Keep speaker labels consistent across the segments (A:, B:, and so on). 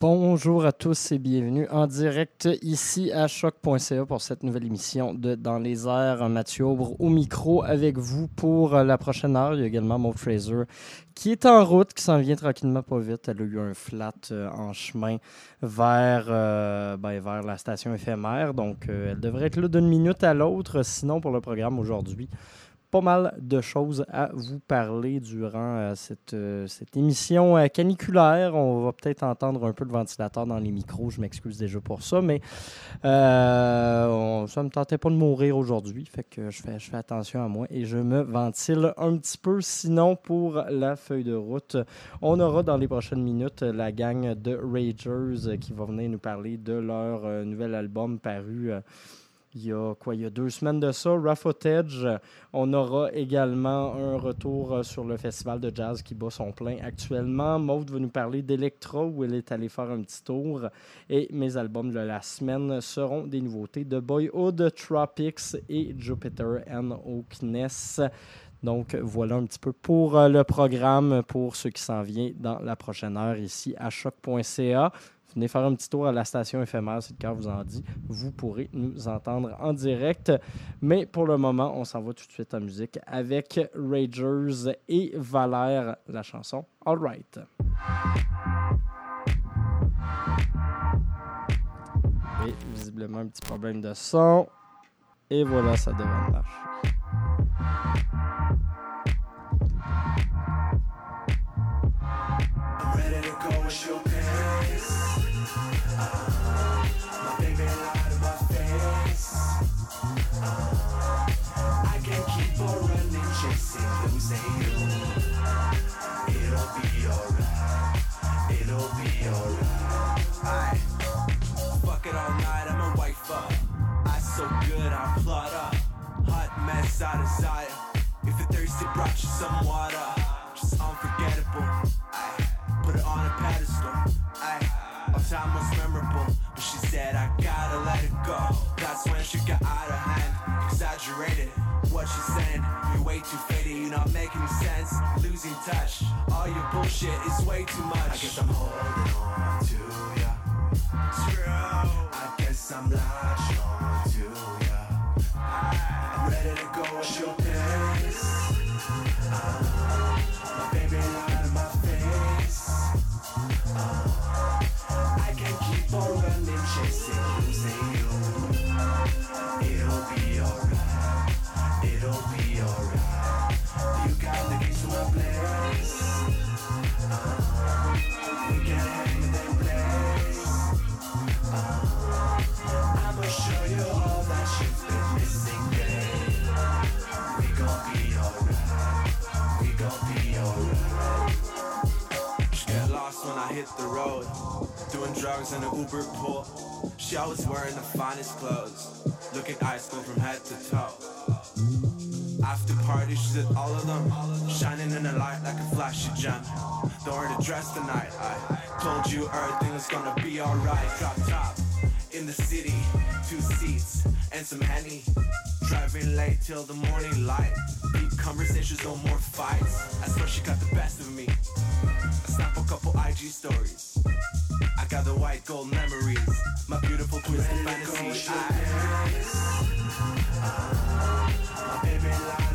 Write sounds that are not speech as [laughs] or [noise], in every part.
A: Bonjour à tous et bienvenue en direct ici à choc.ca pour cette nouvelle émission de Dans les airs. Mathieu Aubre au micro avec vous pour la prochaine heure. Il y a également Maud Fraser qui est en route, qui s'en vient tranquillement pas vite. Elle a eu un flat euh, en chemin vers, euh, ben, vers la station éphémère. Donc, euh, elle devrait être là d'une minute à l'autre. Sinon, pour le programme aujourd'hui, pas mal de choses à vous parler durant euh, cette, euh, cette, émission euh, caniculaire. On va peut-être entendre un peu de ventilateur dans les micros. Je m'excuse déjà pour ça, mais on, ça ne me tentait pas de mourir aujourd'hui. Fait que je fais, je fais attention à moi et je me ventile un petit peu. Sinon, pour la feuille de route, on aura dans les prochaines minutes la gang de Ragers qui va venir nous parler de leur nouvel album paru il y a quoi, il y a deux semaines de ça, Rough Footage. On aura également un retour euh, sur le festival de jazz qui bat son plein actuellement. Maud va nous parler d'Electra où elle est allée faire un petit tour. Et mes albums de la semaine seront des nouveautés de Boyhood, Tropics et Jupiter and Oakness. Donc voilà un petit peu pour euh, le programme pour ce qui s'en vient dans la prochaine heure ici à choc.ca. Venez faire un petit tour à la station éphémère, si le cœur vous en dit. Vous pourrez nous entendre en direct. Mais pour le moment, on s'en va tout de suite en musique avec Ragers et Valère, la chanson All Right. Et visiblement un petit problème de son. Et voilà, ça devrait marcher.
B: She was wearing the finest clothes. Looking ice cold from head to toe. After party, she's at all of them. Shining in the light like a flashy gem. Don't wear the dress tonight. I told you everything was gonna be alright. Drop top in the city, two seats and some henny. Driving late till the morning light. Deep conversations, no more fights. I swear she got the best of me. I snap a couple IG stories. The white gold memories. My beautiful twisted fantasy. I, my baby light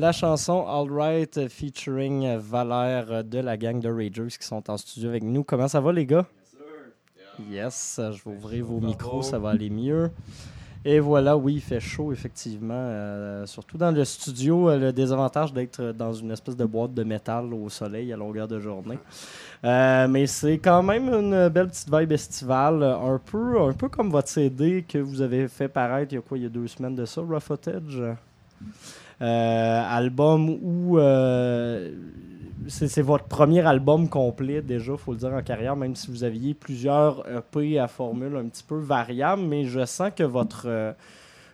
A: La chanson All Right featuring Valère de la gang de Ragers qui sont en studio avec nous. Comment ça va, les gars? Yes, je vais ouvrir vos micros, ça va aller mieux. Et voilà, oui, il fait chaud, effectivement. euh, surtout dans le studio, euh, le désavantage d'être dans une espèce de boîte de métal au soleil à longueur de journée. Euh, mais c'est quand même une belle petite vibe estivale, un peu, un peu comme votre CD que vous avez fait paraître il y a quoi, il y a deux semaines de ça, Rough Footage? Euh, album où euh, c'est votre premier album complet déjà, faut le dire en carrière, même si vous aviez plusieurs EP à formule un petit peu variables, mais je sens que votre euh,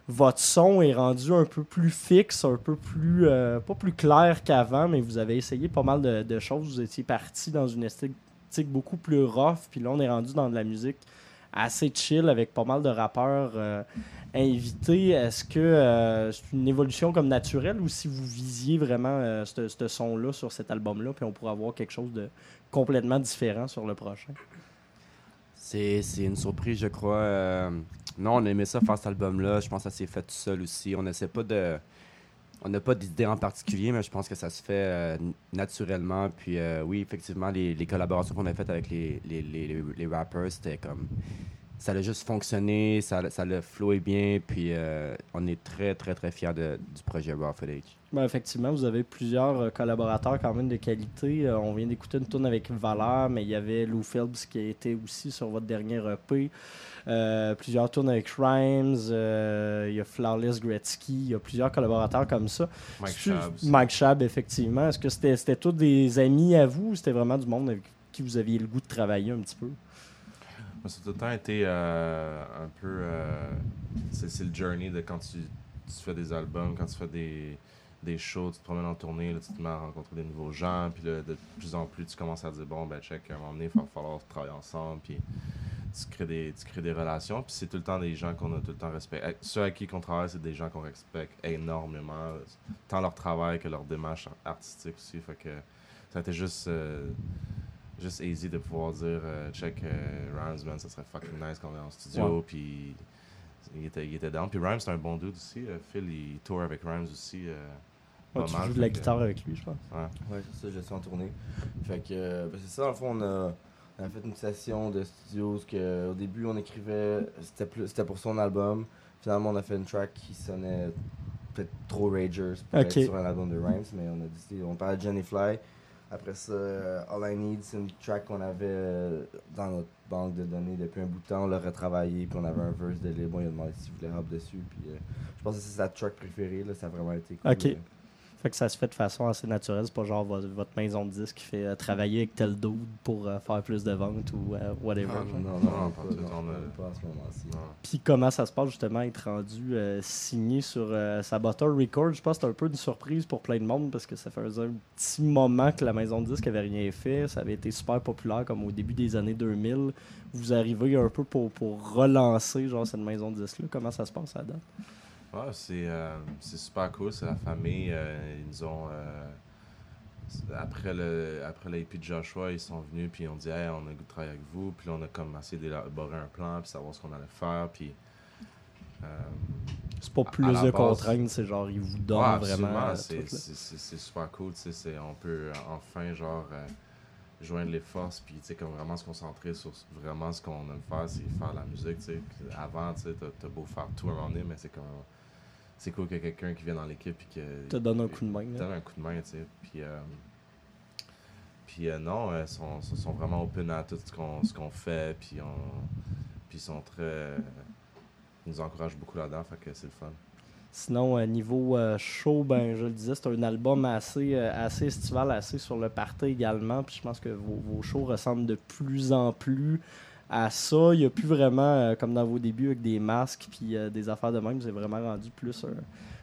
A: votre son est rendu un peu plus fixe, un peu plus pas plus clair qu'avant, mais vous avez essayé pas mal de, choses. Vous étiez parti dans une esthétique beaucoup plus rough, puis là on est rendu dans de la musique assez chill avec pas mal de rappeurs invités. Est-ce que euh, c'est une évolution comme naturelle ou si vous visiez vraiment euh, ce son-là sur cet album-là, puis on pourrait avoir quelque chose de complètement différent sur le prochain?
C: C'est une surprise, je crois. Euh, non, on aimait ça faire cet album-là. Je pense que ça s'est fait tout seul aussi. On essaie pas de. On n'a pas d'idée en particulier, mais je pense que ça se fait naturellement. Puis oui, effectivement, les, collaborations qu'on a faites avec les, les, les- les rappers, c'était comme. Ça a juste fonctionné, ça, ça a flowé bien, puis euh, on est très, très, très fiers de- du projet Raw Footage.
A: Ben, effectivement, vous avez plusieurs euh, collaborateurs quand même de qualité. Euh, on vient d'écouter une tourne avec Valère, mais il y avait Lou Phelps qui a été aussi sur votre dernier EP. Euh, plusieurs tournes avec Rhymes, euh, il y a Flawless Gretzky, il y a plusieurs collaborateurs comme ça.
D: Mike Shabs.
A: Mike Shab, effectivement. Est-ce que c'était c'était tous des amis à vous ou c'était vraiment du monde avec qui vous aviez le goût de travailler un petit peu?
D: Moi, ça a tout le temps été euh, un peu. euh, c'est le journey de quand tu, tu fais des albums, quand tu fais des, des shows, tu te promènes en tournée, là, tu te mets à rencontrer des nouveaux gens, puis là, de plus en plus, tu commences à dire bon, ben, check, à un moment donné, il va falloir travailler ensemble, puis tu crées des, tu crées des relations, puis c'est tout le temps des gens qu'on a tout le temps respecté. Ceux avec qui on travaille, c'est des gens qu'on respecte énormément, tant leur travail que leur démarche artistique aussi. Fait que ça a été juste. euh, juste easy de pouvoir dire euh, check euh, Rhymes man ça serait fucking nice qu'on est en studio
A: Ouais.
D: puis il était, il était down puis Rhymes c'est un bon dude aussi Euh, Phil il tour avec Rhymes aussi euh,
A: Ouais,
D: pas
A: tu
D: mal,
A: joues de la guitare avec lui, je pense.
D: ouais.
E: Ouais, c'est ça, je suis en tournée. Fait que, euh, ben, c'est ça, dans le fond, on a, on a fait une session de studio. parce que, au début, on écrivait, c'était plus- c'était pour son album. Finalement, on a fait une track qui sonnait peut-être trop Ragers pour
A: Ok.
E: être sur un album de Rhymes, mais on a décidé, on parlait de Jenny Fly. Après ça, euh, All I Need, c'est une track qu'on avait euh, dans notre banque de données depuis un bout de temps. On l'a retravaillé, puis on avait un verse de libre. Il a demandé s'il voulait hop dessus. Puis, euh, je pense que c'est sa track préférée. Là, ça a vraiment été cool.
A: Ok. Fait que ça se fait de façon assez naturelle. C'est pas genre vo- votre maison de disque qui fait euh, travailler avec tel dude pour euh, faire plus de ventes ou euh, whatever.
D: Ah.
E: Non, non,
D: Non,
E: non,
D: pas
E: pas,
D: tout,
E: non,
D: on a-
E: pas à ce moment-ci.
A: Puis comment ça se passe justement être rendu euh, signé sur euh, Saboteur Records? Je pense que c'est un peu une surprise pour plein de monde parce que ça faisait un petit moment que la maison de disque avait rien fait. Ça avait été super populaire comme au début des années 2000. Vous arrivez un peu pour, pour relancer genre cette maison de disque-là. Comment ça se passe à date?
D: Ouais, c'est euh, c'est super cool. C'est la famille. euh, ils nous ont. euh, après le après de Joshua, ils sont venus puis ils ont dit hey, on a goût de travailler avec vous. Puis là, on a comme essayé d'élaborer un plan puis savoir ce qu'on allait faire. Puis.
A: C'est pas
D: À-
A: plus
D: à
A: de
D: base-
A: contraintes, c'est genre ils vous donnent
D: Ouais,
A: vraiment.
D: c'est- super cool. tu sais, On peut enfin genre joindre les forces puis tu sais, comme vraiment se concentrer sur vraiment ce qu'on aime faire, c'est faire la musique. tu sais. Avant, tu sais, t'as t'as beau faire tout à un moment donné, mais c'est comme c'est cool qu'il y ait quelqu'un qui vient dans l'équipe et que
A: Te donne un coup de main.
D: te donne un coup de main. tu sais. Puis, euh, puis euh, non, euh, ils sont, sont- vraiment open à tout ce qu'on fait. Puis on, puis ils sont très. ils nous encouragent beaucoup là-dedans, fait que c'est le fun.
A: Sinon, euh, niveau euh, show, ben, je le disais, c'est un album assez, euh, assez estival, assez sur le party également. Puis je pense que vos, vos shows ressemblent de plus en plus à ça. Il n'y a plus vraiment, euh, comme dans vos débuts, avec des masques puis euh, des affaires de même. C'est vraiment rendu plus un-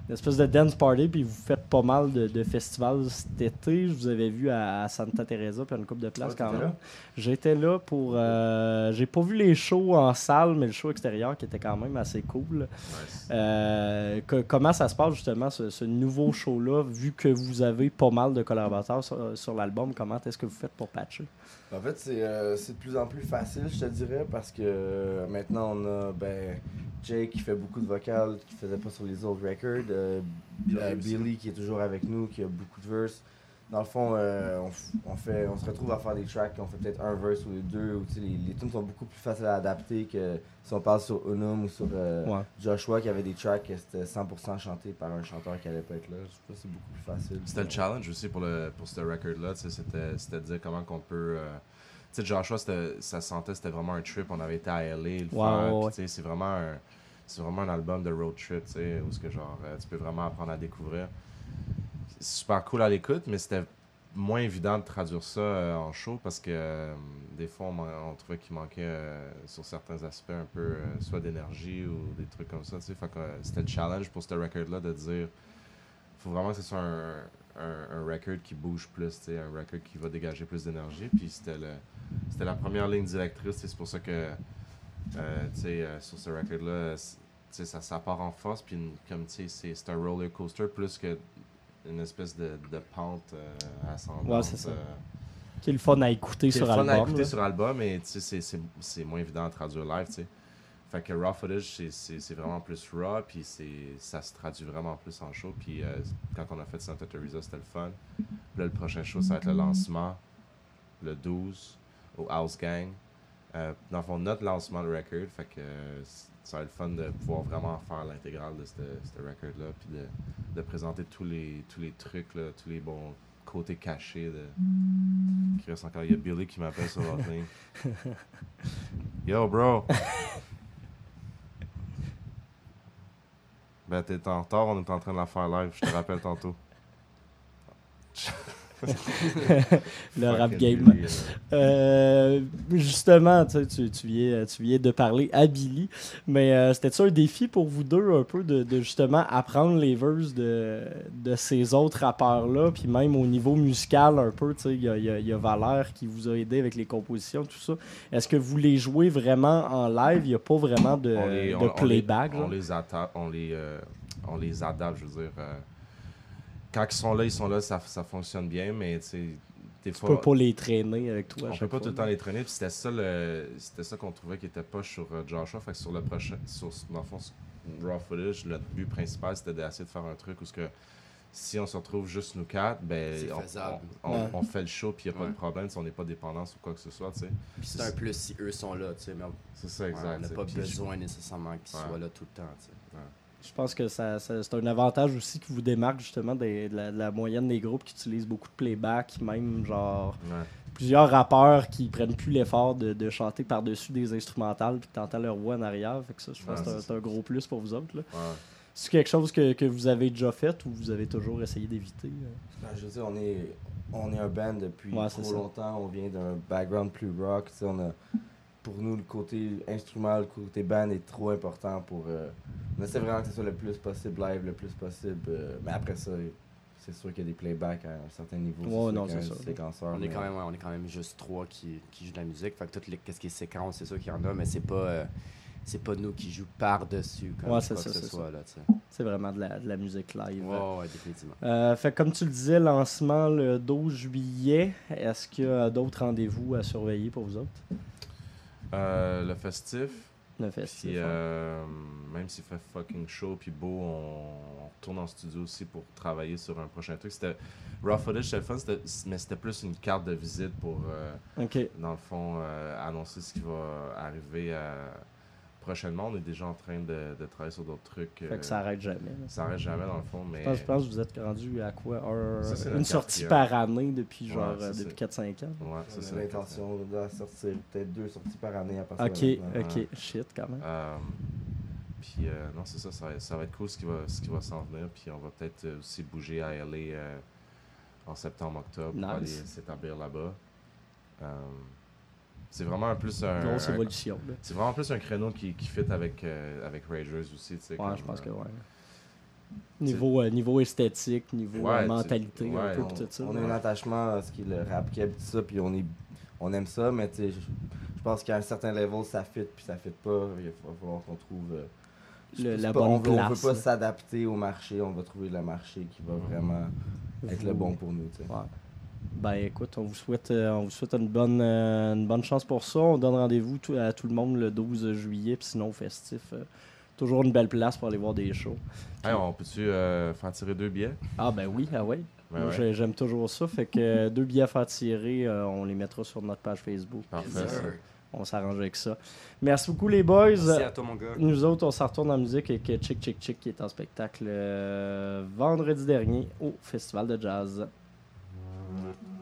A: une espèce de dance party. Puis vous faites pas mal de, de festivals cet été. Je vous avais vu à, à Santa Teresa, puis à une coupe de place
E: Ouais,
A: quand même. J'étais là pour. euh, J'ai pas vu les shows en salle, mais le show extérieur qui était quand même assez cool.
D: Nice.
A: Euh, que- comment ça se passe justement ce, ce nouveau show-là, vu que vous avez pas mal de collaborateurs sur, sur l'album, comment est-ce que vous faites pour patcher?
E: En fait, c'est euh, c'est de plus en plus facile, je te dirais, parce que euh, maintenant, on a ben, Jake qui fait beaucoup de vocales, qui faisait pas sur les autres records. euh,
D: Billy
E: euh. Billy qui est toujours avec nous, qui a beaucoup de verses. Dans le fond, euh, on, fait, on se retrouve à faire des tracks, on fait peut-être un verse ou deux. Ou, tu sais, les, les tunes sont beaucoup plus faciles à adapter que si on parle sur Unum ou sur euh,
A: Ouais.
E: Joshua qui avait des tracks que c'était 100% chanté par un chanteur qui allait pas être là. Je trouve que c'est beaucoup plus facile.
D: C'était le challenge aussi pour, le, pour ce record-là. C'était c'était de dire comment qu'on peut. euh, tu sais, Joshua, ça sentait c'était vraiment un trip. On avait été à LA le
A: ouais,
D: sais, C'est vraiment, un- c'est vraiment un album de road trip tu sais, où ce que, genre, euh, tu peux vraiment apprendre à découvrir. Super cool à l'écoute, mais c'était moins évident de traduire ça euh, en show parce que euh, des fois, on, trouvait qu'il manquait euh, sur certains aspects un peu soit d'énergie ou des trucs comme ça. c'était le challenge pour ce record-là de dire faut vraiment que ce soit un, un, record qui bouge plus, un record qui va dégager plus d'énergie. Puis c'était c'était la première ligne directrice, c'est pour ça que sur ce record-là, ça, ça part en force, puis comme tu sais, c'est un roller coaster plus que une espèce de, de pente euh, ascendante.
A: Ouais, c'est ça.
D: euh,
A: Qui est le fun à écouter
D: c'est
A: sur
D: le fun
A: album.
D: à écouter
A: là.
D: sur album, sais, c'est- c'est c'est moins évident à traduire live, tu sais. Fait que raw footage, c'est- c'est c'est vraiment plus raw, puis c'est- ça se traduit vraiment plus en show. Puis euh, quand on a fait Santa Teresa, c'était le fun. Puis là, le prochain show, ça va être le lancement, le 12, au House Gang. Euh, dans le fond, notre lancement de record, fait que euh, ça va être le fun de pouvoir vraiment faire l'intégrale de ce record-là, puis de, de présenter tous les, tous les trucs, là, tous les bons côtés cachés de, qui reste encore. Il y a Billy qui m'appelle sur ligne. [laughs] Yo, bro! ben, t'es en retard, on est en train de la faire live. Je te rappelle tantôt. [laughs]
A: Le rap game.
D: Euh,
A: justement, tu, viens, tu viens de parler à Billy, mais euh, c'était-tu un défi pour vous deux un peu de, de justement apprendre les verses de, de ces autres rappeurs-là, puis même au niveau musical un peu, tu sais, il y a, y a- il y a Valère qui vous a aidé avec les compositions, tout ça. Est-ce que vous les jouez vraiment en live? Il n'y a pas vraiment de,
D: on les,
A: de
D: on- on les-
A: playback?
D: On les, on les, euh, on les adapte, je veux dire. Quand ils sont là, ils sont là, ça, ça fonctionne bien, mais tu sais, des
A: Tu
D: fois.
A: peux pas les traîner avec toi
D: On peut pas
A: fois,
D: tout le temps les traîner, puis c'était ça, le- c'était ça qu'on trouvait qui était pas sur euh, Joshua. Fait que sur le prochain, sur, dans le fond, sur Raw Footage, le but principal c'était d'essayer de faire un truc où ce que si on se retrouve juste nous quatre, ben on,
C: faisable.
D: on-
A: Ouais.
D: on fait le show, puis il n'y a pas
C: Ouais.
D: de problème, si on n'est pas dépendant ou quoi que ce soit, tu sais.
C: Puis c'est un plus si eux sont là, tu sais, mais on
D: C'est ça,
C: ouais,
D: exact.
C: on n'a
D: tu
C: pas besoin nécessairement qu'ils
D: Ouais.
C: soient là tout le temps, tu sais.
A: Je pense que ça, ça- c'est un avantage aussi qui vous démarque justement des- de, la, de la moyenne des groupes qui utilisent beaucoup de playback, même genre
D: Ouais.
A: plusieurs rappeurs qui prennent plus l'effort de, de chanter par-dessus des instrumentales puis t'entends leur voix en arrière. Fait que ça, je pense
D: Ouais,
A: que c'est un- gros plus pour vous autres. là.
D: Ouais.
A: C'est quelque chose que, que vous avez déjà fait ou vous avez toujours essayé d'éviter? euh?
E: Ben, je veux dire, on est, on est un band depuis trop longtemps. On vient d'un background plus rock. On a, pour nous, le côté instrument, le côté band est trop important pour. euh, on essaie vraiment que ce soit le plus possible live, le plus possible. euh, mais après ça, c'est sûr qu'il y a des playbacks à un certain niveau. Sûr
A: non, c'est ça.
C: On est, quand même, ouais, on est quand même juste trois qui, qui jouent de la musique. Fait que tout les, qu'est-ce qui est séquence, c'est sûr qu'il y en a, mais c'est pas, euh, c'est pas nous qui jouons par-dessus comme
A: Ouais,
C: quoi
A: c'est
C: que
A: ça,
C: ce
A: c'est
C: soit.
A: Vraiment de la, de la musique live.
C: ouais, ouais, définitivement.
A: Euh, fait que comme tu le disais, lancement le 12 juillet. Est-ce qu'il y a d'autres rendez-vous à surveiller pour vous autres?
D: Euh, le festif,
A: Le festival.
D: Puis euh, même s'il fait fucking chaud puis beau, on, on retourne en studio aussi pour travailler sur un prochain truc. C'était Raw Footage, c'était fun, mais c'était plus une carte de visite pour, euh, dans le fond, annoncer ce qui va arriver euh, prochainement. On est déjà en train de, de travailler sur d'autres trucs.
A: Fait
D: euh,
A: que ça arrête jamais. là.
D: ça arrête jamais dans le fond, mais
A: Je pense, je pense que vous êtes rendu à quoi un-
D: Ça, c'est
A: Une sortie par année depuis genre euh, depuis 4-5 ans?
D: ouais, ça
E: On
D: c'est
E: l'intention de sortir peut-être deux sorties par année à partir
A: Ok, ok,
D: Ouais.
A: shit quand même.
D: Euh, puis euh, non, c'est ça, ça va, ça va être cool ce qui va, ce qui va s'en venir. Puis on va peut-être euh, aussi bouger à LA euh, en septembre-octobre pour
A: Nice.
D: aller s'établir là-bas. Euh, c'est vraiment un plus un.
A: Grosse évolution.
D: c'est vraiment plus un créneau qui, qui fit avec, euh, avec Ragers aussi. tu sais,
A: Ouais,
D: comme,
A: je pense que
D: euh,
A: ouais. Niveau, euh, niveau esthétique, niveau
D: Ouais,
A: mentalité, un
D: ouais,
A: peu
E: on,
A: tout ça.
E: on a un attachement à ce qui est le rap keb, tout ça, puis on, est, on aime ça, mais tu sais, je, je pense qu'à un certain level, ça fit, puis ça fit pas. Il va falloir qu'on trouve. euh,
A: Le- la
E: pas-
A: bonne
E: on veut, On
A: place,
E: veut pas s'adapter au marché, on va trouver le marché qui va vraiment être le bon pour nous. tu sais.
A: Ben écoute, on vous souhaite, euh, on vous souhaite une, bonne, euh, une bonne chance pour ça. On donne rendez-vous à tout le monde le 12 juillet, puis sinon festif. Euh, toujours une belle place pour aller voir des shows.
D: On peut-tu faire tirer deux billets?
A: Ah ben oui, ah ben
D: ouais.
A: J'aime toujours ça. Fait que deux billets à faire tirer, on les mettra sur notre page Facebook.
D: Parfait.
A: On s'arrange avec ça. Merci beaucoup, les boys.
C: Merci à toi, mon gars.
A: Nous autres, on s'en retourne en musique avec Chick Chick Chick qui est en spectacle vendredi dernier au Festival de Jazz.
F: Mm-hmm.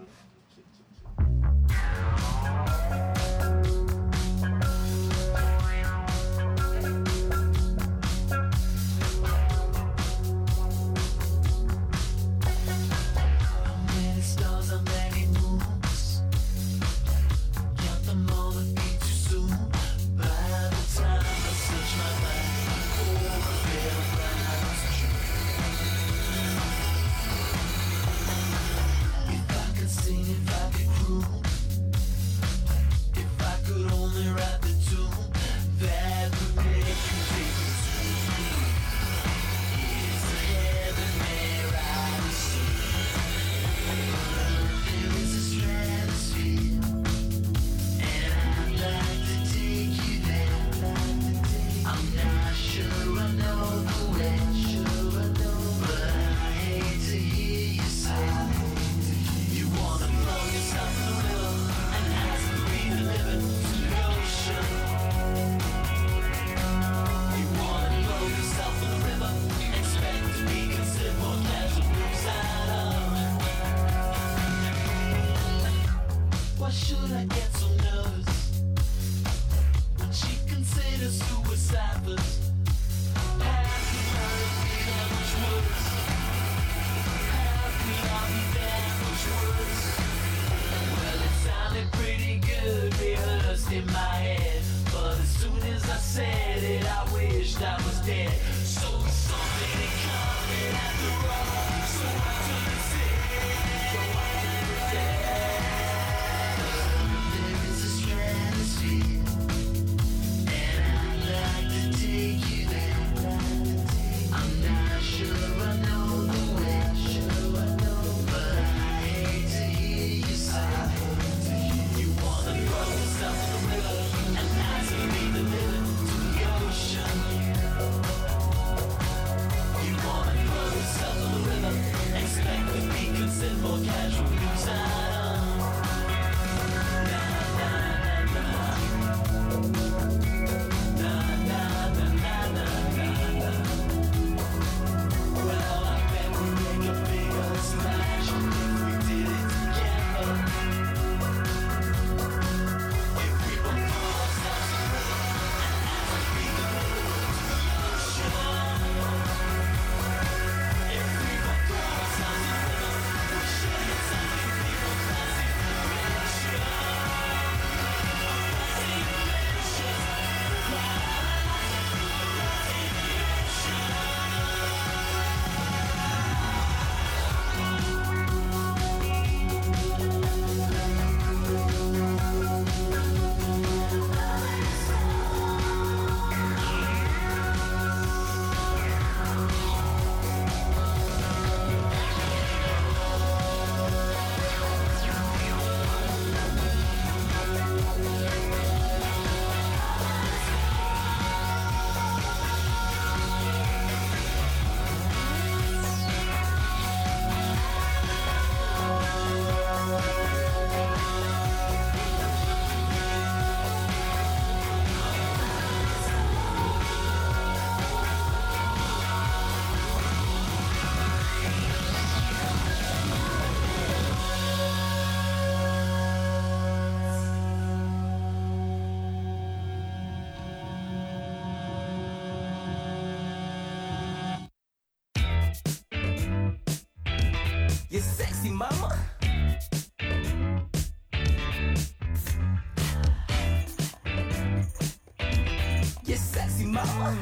F: maximum. Uh.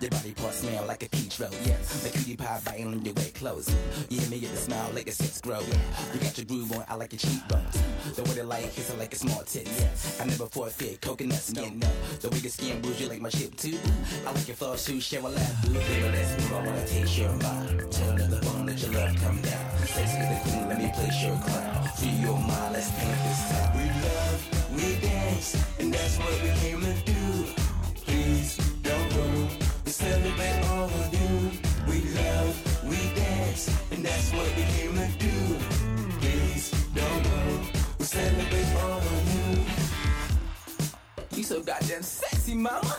G: Your body parts smell like a peach roll, yes. The cutie pie biting your way close. You hear me get the smile, like your sex grow. You got your groove on, I like your cheekbones. The way the like hits it like a small tit. Yes. I never forfeit coconut skin, no. The way your skin bruise, you like my chip too. I like your flow shoes, share my laugh. Baby, let's move, I wanna taste your mind. Tell another bone, let your love come down. Sexy the queen, let me place your crown. Free your mind, let's paint this town.
B: We love we dance, and that's what we came to do. Please don't go. We celebrate all of you. We love, we dance, and that's what we came to do. Please don't go. We celebrate all of you.
G: You so goddamn sexy, mama.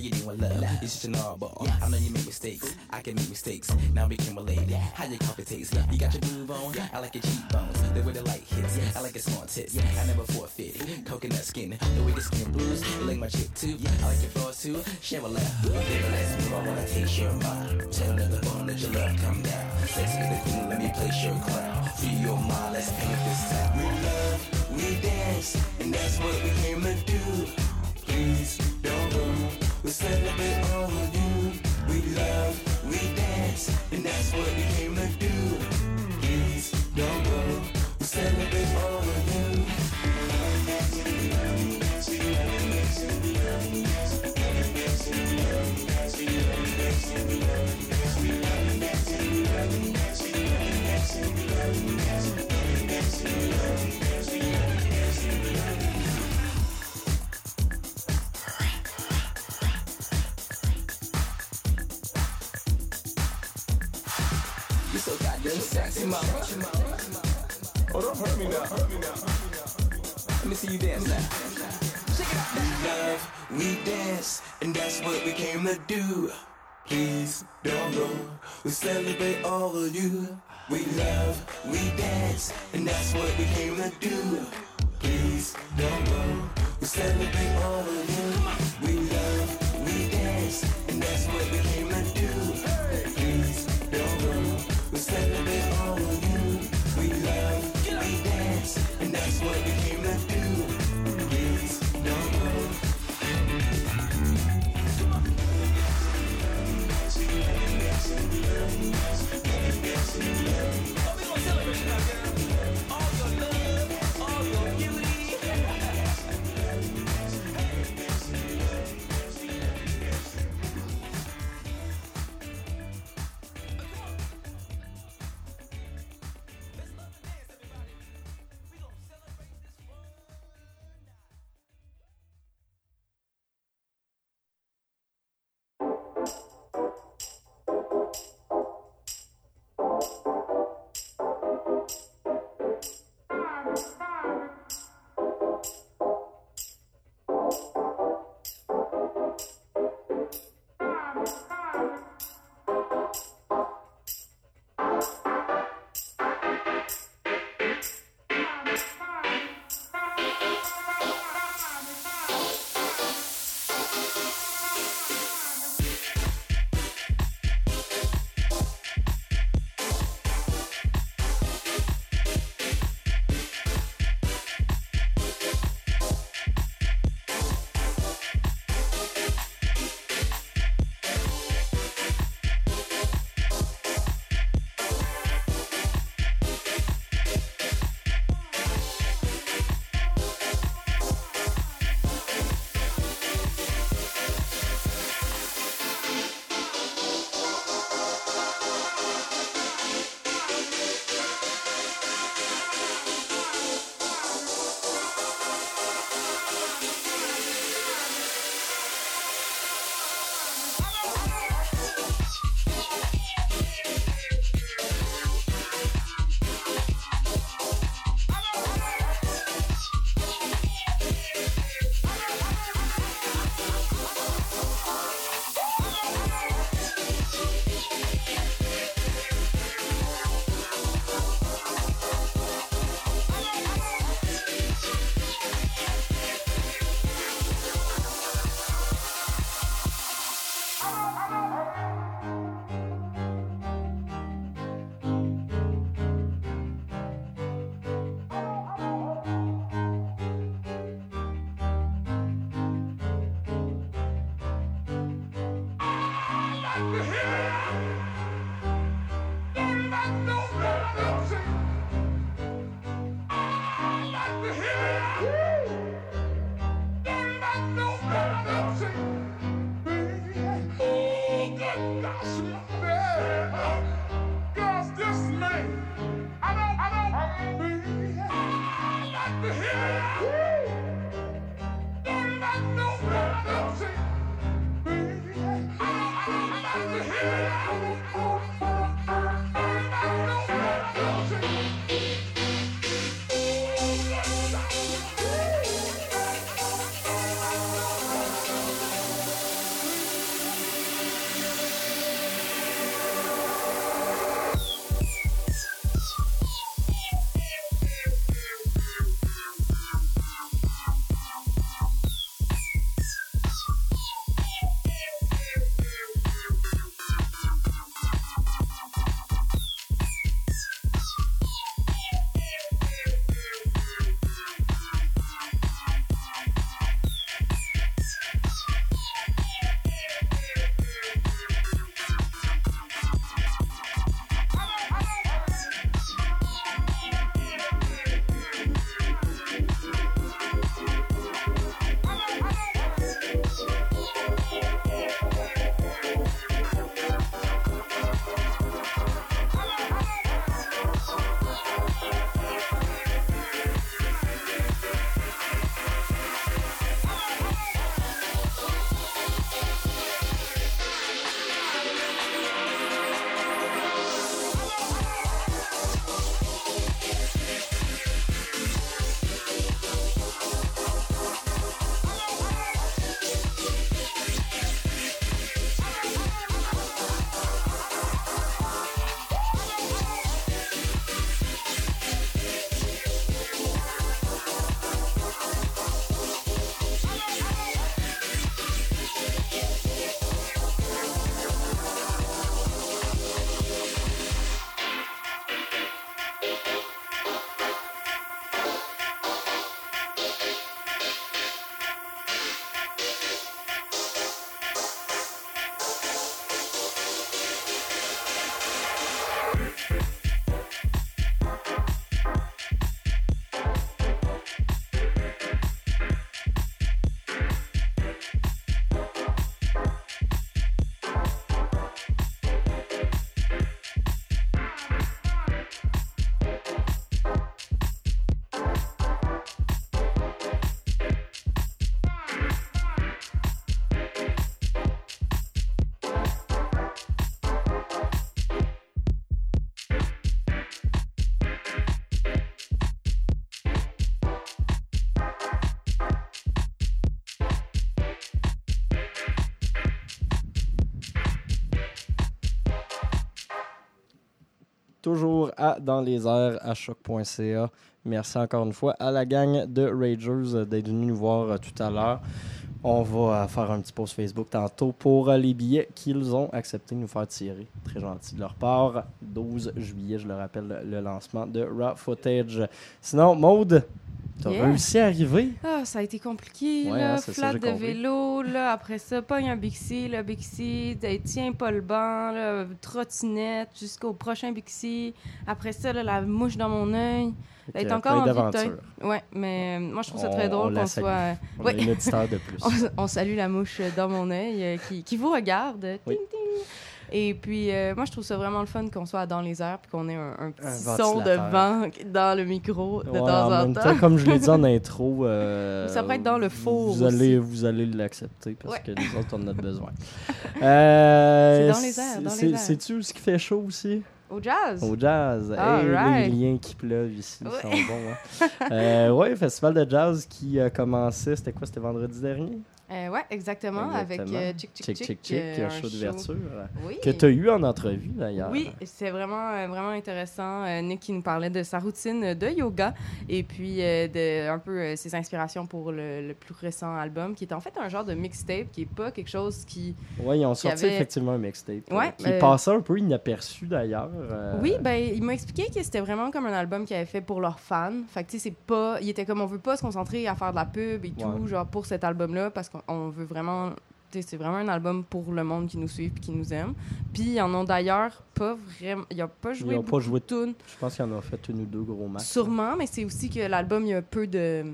G: You doing, love? You such an oddball. Uh, I know you make mistakes. I can make mistakes. Now we can relate. How your coffee taste? You got your groove on. I like your cheekbones. The way the light hits. I like your small tits. I never forfeit. Coconut skin. The way your skin blues. You like my chick too. I like your flaws too. Share a laugh. Baby, let's move. I wanna taste your mind. Tell the bone that your love come down. Sexy as the queen. Let me place your crown. Free your mind. Let's paint this town.
B: We love, we dance, and that's what we came to do. Please. We celebrate all you. We love, we dance, and that's what we came to do. Please don't go. We celebrate
G: So sexy, mama. Oh, don't hurt me now. Let me see you dance now.
B: We love, we dance, and that's what we came to do. Please don't go. We celebrate all of you. We love, we dance, and that's what we came to do. Please don't go. We celebrate all of you. We love, what we Uhum.
A: Toujours à Dans les airs à choc.ca. Merci encore une fois à la gang de Ragers d'être venus nous voir euh, tout à l'heure. On va euh, faire un petit post Facebook tantôt pour euh, les billets qu'ils ont accepté de nous faire tirer. Très gentil de leur part. 12 juillet, je le rappelle, le lancement de Raw Footage. Sinon, Maude, t'as
H: Yeah.
A: réussi à arriver?
H: Ah, ça a été compliqué,
A: Ouais,
H: là.
A: hein, ça,
H: Flat de
A: compris.
H: vélo, là. Après ça, pogne un Bixi, le Bixi. Tiens pas le banc, là. Trottinette jusqu'au prochain Bixi. Après ça, là, la mouche dans mon œil. Elle est encore en vie. Ouais, mais euh, moi, je trouve ça très
A: on
H: drôle qu'on soit. euh,
A: On
H: Ouais.
A: a une auditeur de [laughs] plus.
H: On, on salue la mouche dans mon œil euh, qui, qui vous regarde.
A: Oui.
H: Ting, ting. Et puis, euh, moi, je trouve ça vraiment le fun qu'on soit dans les airs puis qu'on ait un, un petit
A: Un
H: son de vent dans le micro de
A: Ouais,
H: temps en,
A: même
H: temps.
A: comme je l'ai dit en [laughs] intro, euh,
H: Ça pourrait être dans le four
A: Vous allez, vous allez l'accepter parce
H: Ouais.
A: que nous autres, on en a besoin. [laughs] Euh,
H: C'est dans les airs, les.
A: Sais-tu ce qui fait chaud aussi?
H: Au jazz.
A: Au jazz. Hey, Les
H: right.
A: liens qui pleuvent ici sont bons. Hein? [laughs] euh, festival de jazz qui a commencé, c'était quoi? C'était vendredi dernier?
H: Euh, ouais, exactement, avec
A: Exactement.
H: euh, Chick Chick
A: Chick
H: Chick.
A: Un show d'ouverture.
H: Oui.
A: Que tu as eu en entrevue d'ailleurs.
H: Oui, c'est vraiment, euh, vraiment intéressant. Euh, Nick qui nous parlait de sa routine de yoga et puis euh, de un peu ses inspirations pour le, le plus récent album, qui est en fait un genre de mixtape, qui est pas quelque chose qui.
A: Ouais, ils ont sorti
H: avait-
A: effectivement un mixtape.
H: Ouais,
A: qui
H: euh,
A: passait un peu inaperçu d'ailleurs. euh,
H: Oui, ben il m'a expliqué que c'était vraiment comme un album qu'il avait fait pour leurs fans. Fait que tu sais, c'est pas, il était comme on veut pas se concentrer à faire de la pub et tout,
A: Ouais.
H: genre pour cet album-là, parce qu'on on veut vraiment. C'est vraiment un album pour le monde qui nous suit et qui nous aime. Puis ils en ont d'ailleurs pas vraiment. Il a pas joué
A: ont pas joué
H: de tunes.
A: Je pense qu'il y en a fait une ou deux gros matchs.
H: Sûrement, mais c'est aussi que l'album, il y a peu de,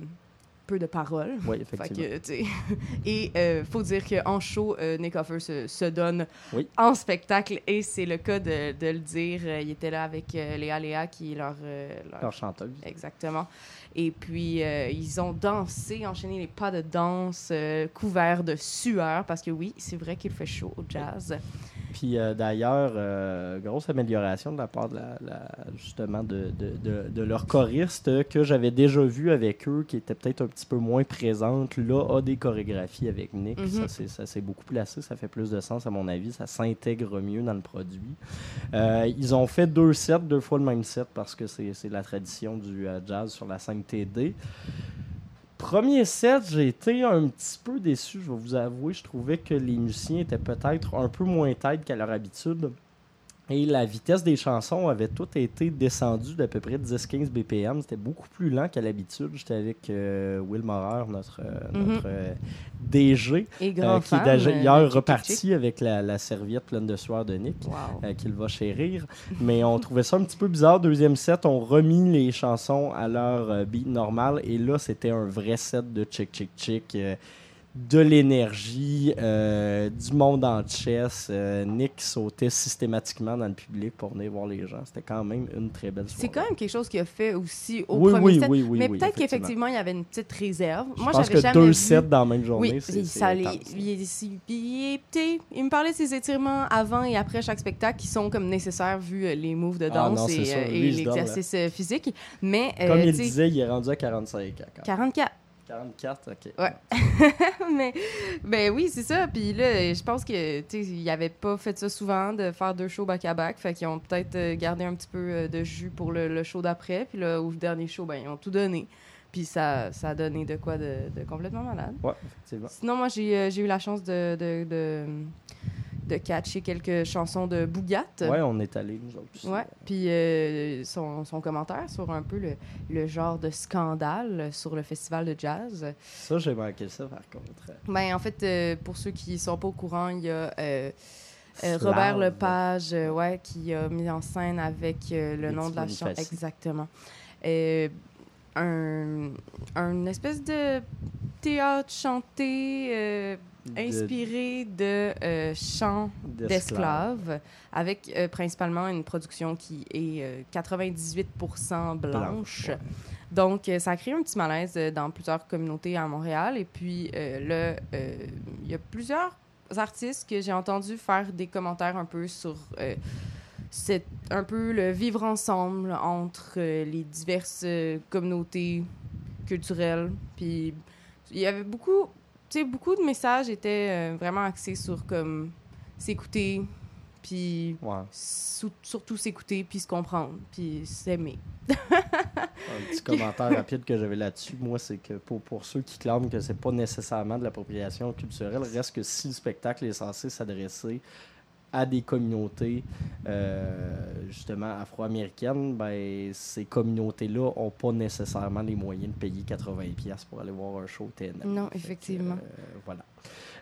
H: peu de paroles.
A: Oui,
H: Fait
A: effectivement.
H: que, [laughs] Et euh, faut dire qu'en show, euh, Nick Offer se, se donne
A: Oui.
H: en spectacle et c'est le cas de, de le dire. Euh, Il était là avec euh, Léa Léa qui est leur, euh, leur-
A: Leur chanteuse.
H: Exactement. Et puis, euh, ils ont dansé, enchaîné les pas de danse, euh, couverts de sueur, parce que oui, c'est vrai qu'il fait chaud au jazz.
A: Puis euh, d'ailleurs, euh, grosse amélioration de la part de la, la- justement de, de, de, de leur choriste que j'avais déjà vu avec eux, qui était peut-être un petit peu moins présente, là, a des chorégraphies avec Nick.
H: Mhm.
A: Ça, s'est beaucoup placé, ça fait plus de sens à mon avis, ça s'intègre mieux dans le produit. Euh, ils ont fait deux sets, deux fois le même set, parce que c'est la tradition du jazz sur la scène TD. Premier set, j'ai été un petit peu déçu, je vais vous avouer. Je trouvais que les musiciens étaient peut-être un peu moins têtes qu'à leur habitude. Et la vitesse des chansons avait tout été descendue d'à peu près 10-15 BPM. C'était beaucoup plus lent qu'à l'habitude. J'étais avec euh, Will Morer, notre, euh,
H: Mhm.
A: notre euh, DG,
H: Et
A: qui est d'ailleurs reparti avec la, la serviette pleine de sueur de Nick.
H: Wow.
A: qu'il va chérir. Mais on trouvait ça un petit peu bizarre. Deuxième set, on remis les chansons à leur beat normal. Et là, c'était un vrai set de chick chick chick de l'énergie, euh, du monde en chess. Euh, Nick sautait systématiquement dans le public pour venir voir les gens. C'était quand même une très belle soirée.
H: C'est quand même quelque chose qu'il a fait aussi au
A: oui,
H: premier
A: oui. Oui,
H: mais peut-être qu'effectivement, il y avait une petite réserve.
A: Je
H: Moi,
A: pense que deux sets dans la même journée, c'est,
H: ça il, me parlait de ses étirements avant et après chaque spectacle qui sont comme nécessaires vu euh, les moves de
A: ah,
H: danse et, euh, et l'exercice physique. Mais,
A: comme il disait, il est rendu à 45 à
H: 44.
A: 44. 40 cartes, OK.
H: Ouais. [laughs] mais ben oui, c'est ça. Puis là, je pense que ils n'avaient pas fait ça souvent de faire deux shows back-à-back. fait qu'ils ont peut-être euh, gardé un petit peu euh, de jus pour le, le show d'après. Puis là, au dernier show, ben, ils ont tout donné. Puis ça, ça a donné de quoi de, complètement malade.
A: Ouais, effectivement.
H: Sinon, moi, j'ai euh, eu la chance de de catcher quelques chansons de Bougat.
A: Ouais, on est allés, nous autres. aussi.
H: Ouais, puis euh, son, son commentaire sur un peu le, le genre de scandale sur le festival de jazz.
A: Ça, j'ai manqué ça, par contre.
H: Ben, en fait, euh, pour ceux qui sont pas au courant, il y a euh. Robert Lepage ouais, qui a mis en scène avec le
A: Les
H: nom de la chanson. Exactement. Un, un espèce de théâtre chanté euh,
A: De-
H: inspiré de euh, chants d'esclaves, avec euh, principalement une production qui est euh, 98% blanche.
A: ouais.
H: Donc, ça a créé un petit malaise dans plusieurs communautés à Montréal. Et puis, là, il y a plusieurs artistes que j'ai entendu faire des commentaires un peu sur cette- un peu le vivre ensemble entre euh, les diverses euh, communautés culturelles. Puis, il y avait beaucoup, tu sais, beaucoup de messages étaient euh, vraiment axés sur comme s'écouter, puis
A: Ouais.
H: sou- surtout s'écouter, puis se comprendre, puis s'aimer. [laughs]
A: Un petit commentaire rapide que j'avais là-dessus, moi, c'est que pour, pour ceux qui clament que c'est pas nécessairement de l'appropriation culturelle, reste que si le spectacle est censé s'adresser à des communautés euh, justement afro-américaines, ben, ces communautés-là ont pas nécessairement les moyens de payer 80$ piastres pour aller voir un show TNM.
H: Non,
A: que,
H: effectivement.
A: euh, voilà.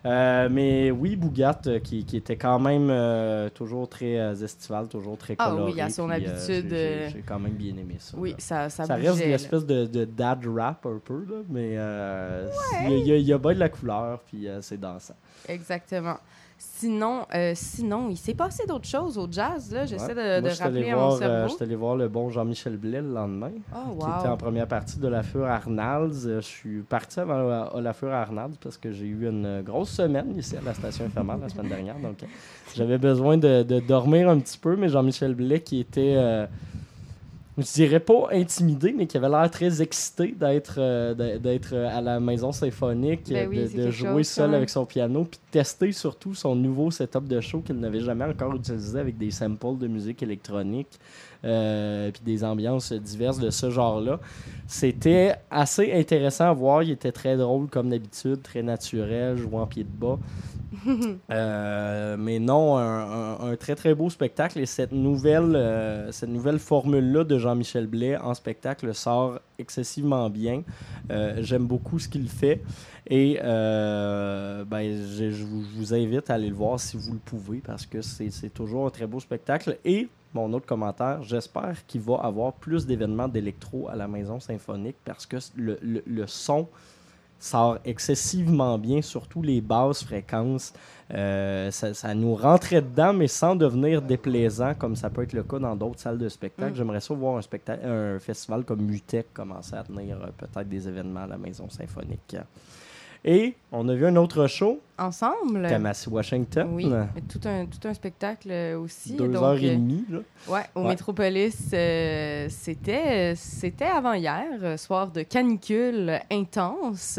A: Euh, mais oui, Bougat, qui, qui était quand même euh, toujours très euh, estival, toujours très
H: Ah
A: coloré.
H: oui, à son
A: puis,
H: habitude,
A: j'ai- quand même bien aimé ça.
H: Oui,
A: là.
H: ça, ça,
A: Ça
H: bougeait,
A: reste une espèce de, de dad rap un peu, là, mais il y, a- il y a- il y a bien de la couleur, puis c'est dansant.
H: Exactement. Sinon, euh, sinon, il s'est passé d'autres choses au jazz, là. J'essaie de,
A: Moi, allé
H: rappeler à mon
A: voir, euh,
H: cerveau.
A: je suis allé voir le bon Jean-Michel Blais le lendemain,
H: Oh,
A: qui était en
H: wow.
A: première partie de la Fure Arnalds. Euh, Je suis parti avant la, la Fure Arnalds parce que j'ai eu une grosse semaine ici à la station infirmière la semaine dernière, donc euh, j'avais besoin de, de dormir un petit peu, mais Jean-Michel Blais qui était... euh, je dirais pas intimidé, mais qui avait l'air très excité d'être euh, d'être- à la maison symphonique,
H: Ben
A: euh,
H: oui,
A: de, jouer
H: chose,
A: seul avec son piano, puis de tester surtout son nouveau setup de show qu'il n'avait jamais encore utilisé avec des samples de musique électronique, euh, puis des ambiances diverses de ce genre-là. C'était assez intéressant à voir. Il était très drôle comme d'habitude, très naturel, jouant en pied de bas. [laughs] Euh, mais non, un, un- un très très beau spectacle et cette nouvelle, euh, cette nouvelle formule-là de Jean-Michel Blais en spectacle sort excessivement bien. Euh, J'aime beaucoup ce qu'il fait et ben, je, je vous, invite à aller le voir si vous le pouvez parce que c'est c'est toujours un très beau spectacle. Et mon autre commentaire, j'espère qu'il va avoir plus d'événements d'électro à la Maison Symphonique parce que le, le- le son sort excessivement bien, surtout les basses fréquences. Euh, ça, ça nous rentrait dedans, mais sans devenir déplaisant, comme ça peut être le cas dans d'autres salles de spectacle.
H: Mm.
A: J'aimerais ça voir un, spectacle, un festival comme Mutec commencer à tenir euh, peut-être des événements à la Maison Symphonique. Et on a vu un autre show,
H: Ensemble.
A: Kamasi Washington.
H: Oui, tout un, tout un spectacle euh, aussi.
A: Deux
H: donc,
A: heures et
H: euh,
A: demie. Là.
H: Ouais, au
A: Ouais.
H: Métropolis, euh, c'était c'était avant-hier, soir de canicule intense.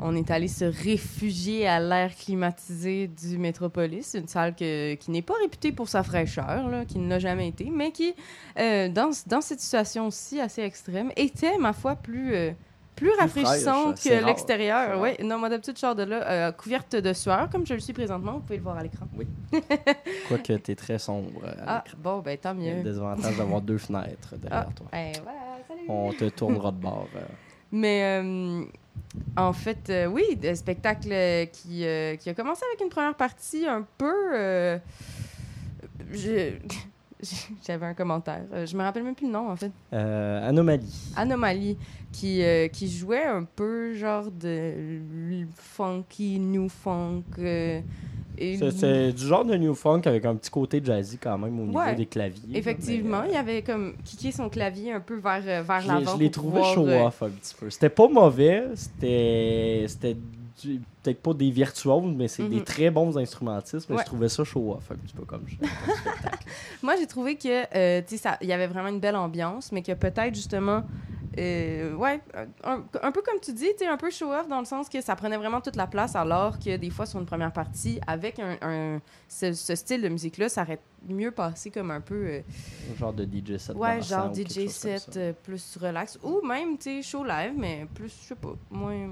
H: On est allé se réfugier à l'air climatisé du Métropolis, une salle que- qui n'est pas réputée pour sa fraîcheur, là, qui ne l'a jamais été, mais qui, euh, dans, dans cette situation-ci assez extrême, était, ma foi, plus... euh, plus
A: fraîche, c'est
H: que l'extérieur. Oui, non, moi d'habitude, je sors de là euh, couverte de sueur, comme je le suis présentement. Vous pouvez le voir à l'écran. [laughs]
A: Quoique tu es très sombre à
H: Ah, bon, ben tant
A: Il y a
H: mieux.
A: le désavantage d'avoir deux fenêtres derrière
H: Ah,
A: toi.
H: ben voilà, salut.
A: On te tournera de bord. euh. [laughs]
H: Mais euh, en fait, euh, oui, un spectacle euh, qui, euh, qui a commencé avec une première partie un peu. euh, je- [laughs] J'avais un commentaire. Euh, Je me rappelle même plus le nom, en fait.
A: Euh, Anomalie.
H: Anomalie, qui, euh, qui jouait un peu genre de funky, new funk. euh, et-
A: C'est- du genre de new funk avec un petit côté jazzy quand même au niveau
H: Ouais.
A: des claviers. là,
H: Effectivement,
A: mais,
H: il avait comme kické son clavier un peu vers, vers l'avant.
A: je l'ai trouvé
H: pouvoir,
A: show
H: euh,
A: off un petit peu. C'était pas mauvais, c'était peut-être pas des virtuoses, mais c'est des
H: Mhm.
A: très bons instrumentistes. Mais
H: Ouais.
A: je trouvais ça show off un petit peu comme. [laughs]
H: Moi, j'ai trouvé que, euh, il y avait vraiment une belle ambiance, mais que peut-être justement, euh, ouais, un, un peu comme tu dis, tu un peu show-off dans le sens que ça prenait vraiment toute la place, alors que des fois, sur une première partie, avec un, un- ce, ce style de musique-là, ça aurait mieux passé comme un peu, euh,
A: genre de DJ set.
H: ouais, genre DJ set euh, plus relax, ou même, tu sais, show live, mais plus, je sais pas, moins.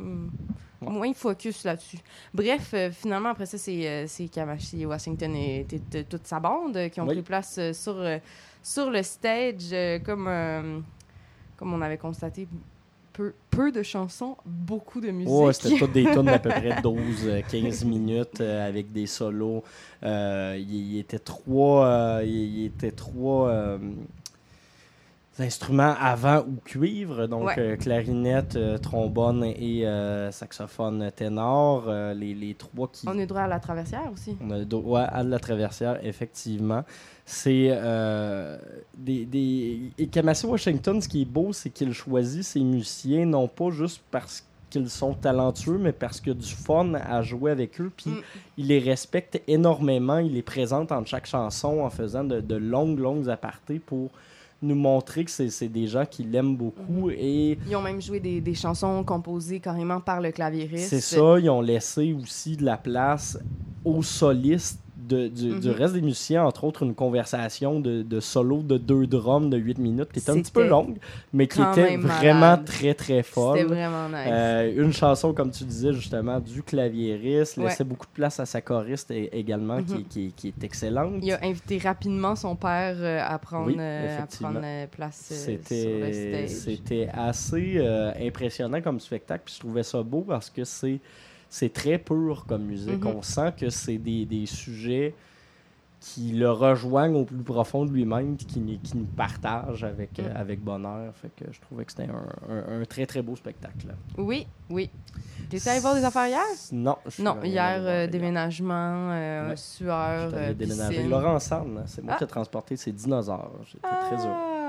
A: Ouais.
H: Moins focus là-dessus. Bref, euh, finalement, après ça, c'est euh, Kamashi Washington et, toute sa bande euh, qui ont
A: Oui.
H: pris place sur, sur le stage, comme, comme on avait constaté. Peu, peu de chansons, beaucoup de musique.
A: Ouais, c'était toutes des tonnes d'à peu près [laughs] 12-15 minutes euh, avec des solos. Euh, il, était trois, euh, il, était trois instruments avant ou cuivre, donc
H: Ouais.
A: euh, clarinette, euh, trombone et euh, saxophone ténor. euh, les, les trois qui,
H: On est droit à la traversière aussi.
A: on a ouais, à la traversière, effectivement. C'est euh, des, des... Et Kamasi Washington, ce qui est beau, c'est qu'il choisit ses musiciens non pas juste parce qu'ils sont talentueux, mais parce qu'il y a du fun à jouer avec eux. Puis
H: Mm.
A: il les respecte énormément. Il les présente en chaque chanson en faisant de, de longues, longues apartés pour nous montrer que c'est des gens qui l'aiment beaucoup. Et
H: Ils ont même joué des, des chansons composées carrément par le claviériste.
A: c'est ça, ils ont laissé aussi de la place aux solistes de- du, du
H: Mhm.
A: reste des musiciens, entre autres une conversation de, de solo de deux drums de 8 minutes qui était un petit peu
H: C'était
A: longue, mais qui était vraiment
H: malade.
A: très très
H: C'était
A: folle.
H: vraiment nice.
A: Euh, une chanson, comme tu disais justement, du claviériste,
H: Ouais.
A: laissait beaucoup de place à sa choriste également, qui,
H: Mhm.
A: qui- qui est excellente.
H: Il a invité rapidement son père euh, à prendre,
A: Oui,
H: euh, à prendre place sur le
A: C'était
H: stage.
A: c'était assez impressionnant comme spectacle. Puis je trouvais ça beau parce que c'est c'est très pur comme musique.
H: Mhm.
A: On sent que c'est des, des sujets qui le rejoignent au plus profond de lui-même puis qui, nous- qui nous partagent avec, euh,
H: Mm.
A: avec bonheur. Fait que je trouvais que c'était un, un- un très très beau spectacle.
H: Oui, oui. T'es allé voir des affaires hier?
A: Non, je
H: Non, hier, euh,
A: hier.
H: déménagement, euh,
A: Ouais.
H: sueur, euh,
A: déménager.
H: piscine.
A: Laurent Sand, c'est moi
H: Ah.
A: qui ai transporté ses dinosaures. J'étais très heureux.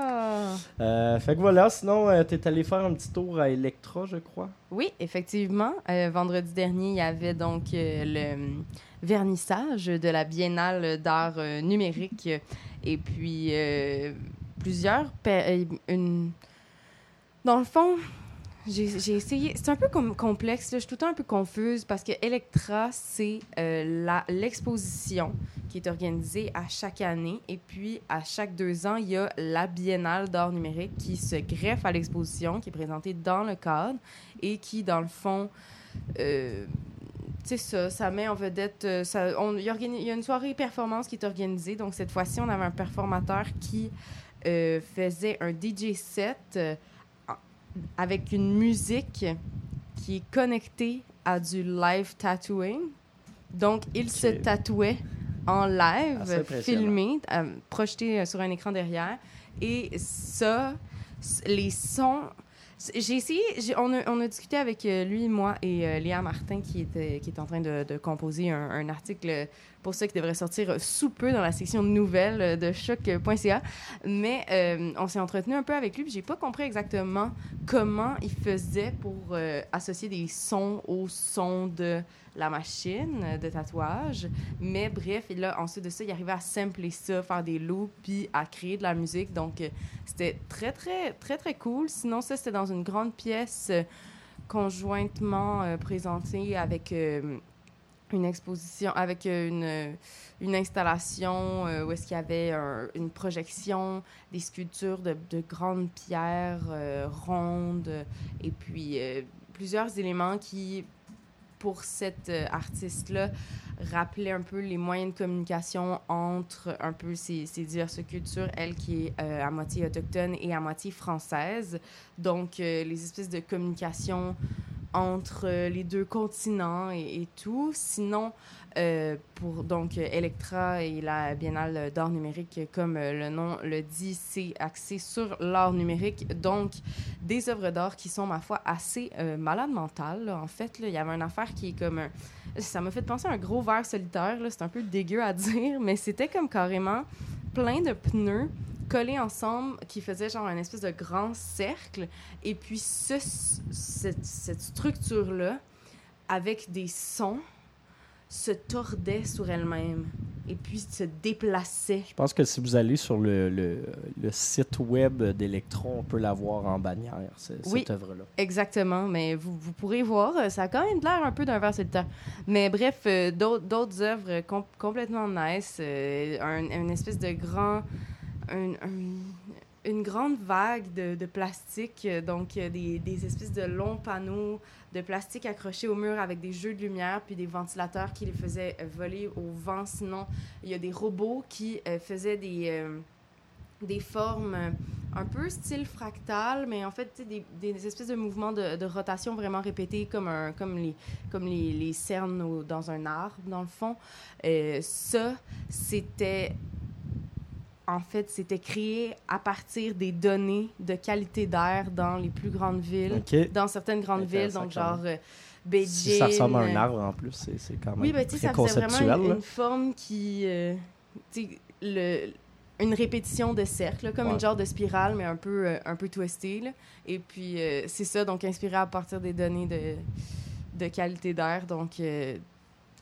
A: Euh, fait que voilà, sinon, euh, t'es allé faire un petit tour à Electra, je crois.
H: Oui, effectivement. Euh, vendredi dernier, il y avait donc euh, le hum, vernissage de la Biennale d'art euh, numérique. Et puis, euh, plusieurs... euh. Dans le fond, j'ai essayé... C'est un peu com- complexe, là. je suis tout le temps un peu confuse parce que Electra, c'est euh, l'exposition qui est organisée à chaque année. Et puis, à chaque deux ans, il y a la Biennale d'art numérique qui se greffe à l'exposition, qui est présentée dans le cadre et qui, dans le fond, euh, sais ça, ça met en vedette. euh, Il y, a une soirée performance qui est organisée. Donc, cette fois-ci, on avait un performateur qui faisait un DJ set avec une musique qui est connectée à du live tattooing. Donc, il se tatouait en live, filmé, euh, projeté euh, sur un écran derrière. Et ça, les sons. J'ai essayé, on, a, discuté avec euh, lui, moi et euh, Léa Martin qui, est en train de, composer un, article pour ça qui devrait sortir euh, sous peu dans la section nouvelles euh, de choc.ca. Mais on s'est entretenu un peu avec lui, puis j'ai pas compris exactement comment il faisait pour associer des sons au son de la machine de tatouage. Mais bref, là, ensuite de ça, il arrivait à sampler ça, faire des loops, puis à créer de la musique. Donc, euh, c'était très, très, très, très cool. Sinon, ça, c'était dans une grande pièce euh, conjointement euh, présentée avec une exposition, avec une, une installation où est-ce qu'il y avait un- une projection, des sculptures de, de grandes pierres rondes, et puis plusieurs éléments qui, pour cette euh, artiste-là, rappelaient un peu les moyens de communication entre un peu ces, ces diverses cultures, elle qui est euh, à moitié autochtone et à moitié française. Donc, euh, les espèces de communication entre euh, les deux continents et, tout. Sinon, euh, pour donc Electra et la Biennale d'art numérique, comme euh, le nom le dit, c'est axé sur l'art numérique. Donc, des œuvres d'art qui sont, ma foi, assez euh, malades mentales. En fait, il y avait une affaire qui est comme un... Ça m'a fait penser à un gros verre solitaire. C'est un peu dégueu à [laughs] dire, mais c'était comme carrément plein de pneus collés ensemble qui faisaient genre un espèce de grand cercle. Et puis ce, cette, cette structure-là, avec des sons, se tordait sur elle-même et puis se déplaçait.
A: Je pense que si vous allez sur le, le- le site web d'Electron, on peut la voir en bannière,
H: Oui.
A: cette œuvre-là.
H: Exactement, mais vous, vous pourrez voir, ça a quand même l'air un peu d'un verre solitaire. Mais bref, euh, d'autres d'autres œuvres com- complètement nice, euh, un, une espèce de grand... un- un- une grande vague de, de plastique, euh, donc euh, des, des espèces de longs panneaux de plastique accrochés au mur avec des jeux de lumière, puis des ventilateurs qui les faisaient euh, voler au vent. Sinon, il y a des robots qui faisaient des, des formes un peu style fractal, mais en fait, des, des espèces de mouvements de, de rotation vraiment répétés, comme, un, comme, les, comme les, les cernes dans un arbre, dans le fond. Euh, ça, c'était. En fait, c'était créé à partir des données de qualité d'air dans les plus grandes villes, dans certaines grandes villes, donc genre euh, Beijing.
A: Si ça ressemble à un
H: euh,
A: arbre en plus, c'est quand même
H: oui, ben,
A: très
H: ça faisait
A: conceptuel.
H: vraiment une, forme qui. euh, le, une répétition de cercle, comme
A: Ouais.
H: une genre de spirale, mais un peu, euh, un peu twistée. là. Et puis, euh, c'est ça, donc inspiré à partir des données de, de qualité d'air. Donc,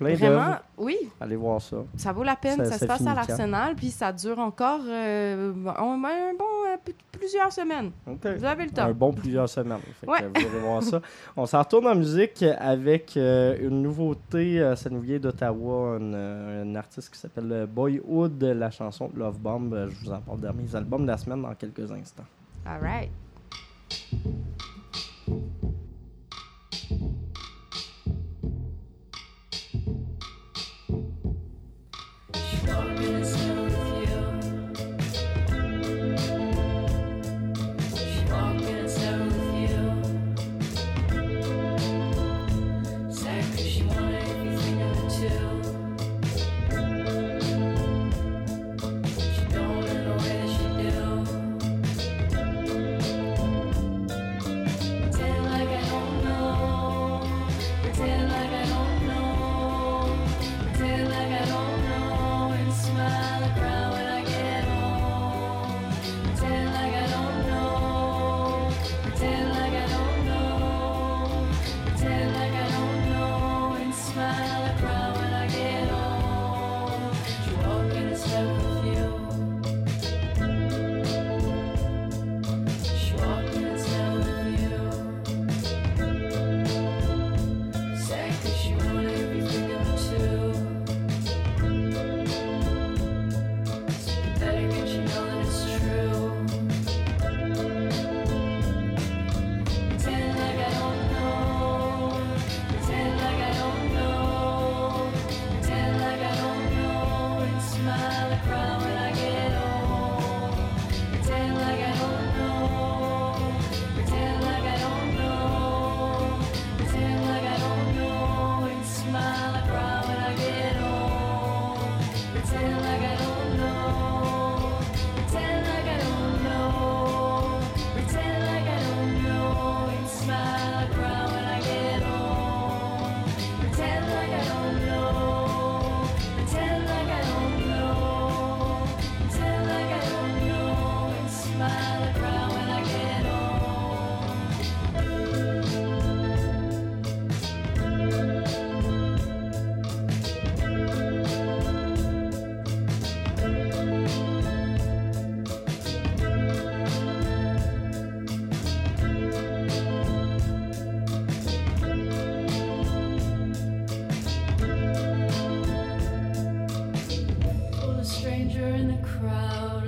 H: Vraiment, oui.
A: Allez voir ça.
H: Ça vaut la peine.
A: Ça,
H: se passe à l'Arsenal, puis ça dure encore euh, un, un bon euh,
I: plusieurs semaines. Vous avez le temps.
A: Un bon plusieurs semaines. Fait
I: ouais.
A: vous allez voir ça. [laughs] On s'en retourne en musique avec euh, une nouveauté. Euh, ça nous vient d'Ottawa, un, artiste qui s'appelle Boyhood, la chanson Love Bomb. Je vous en parle dans mes albums de la semaine dans quelques instants.
I: All right.
J: crowd.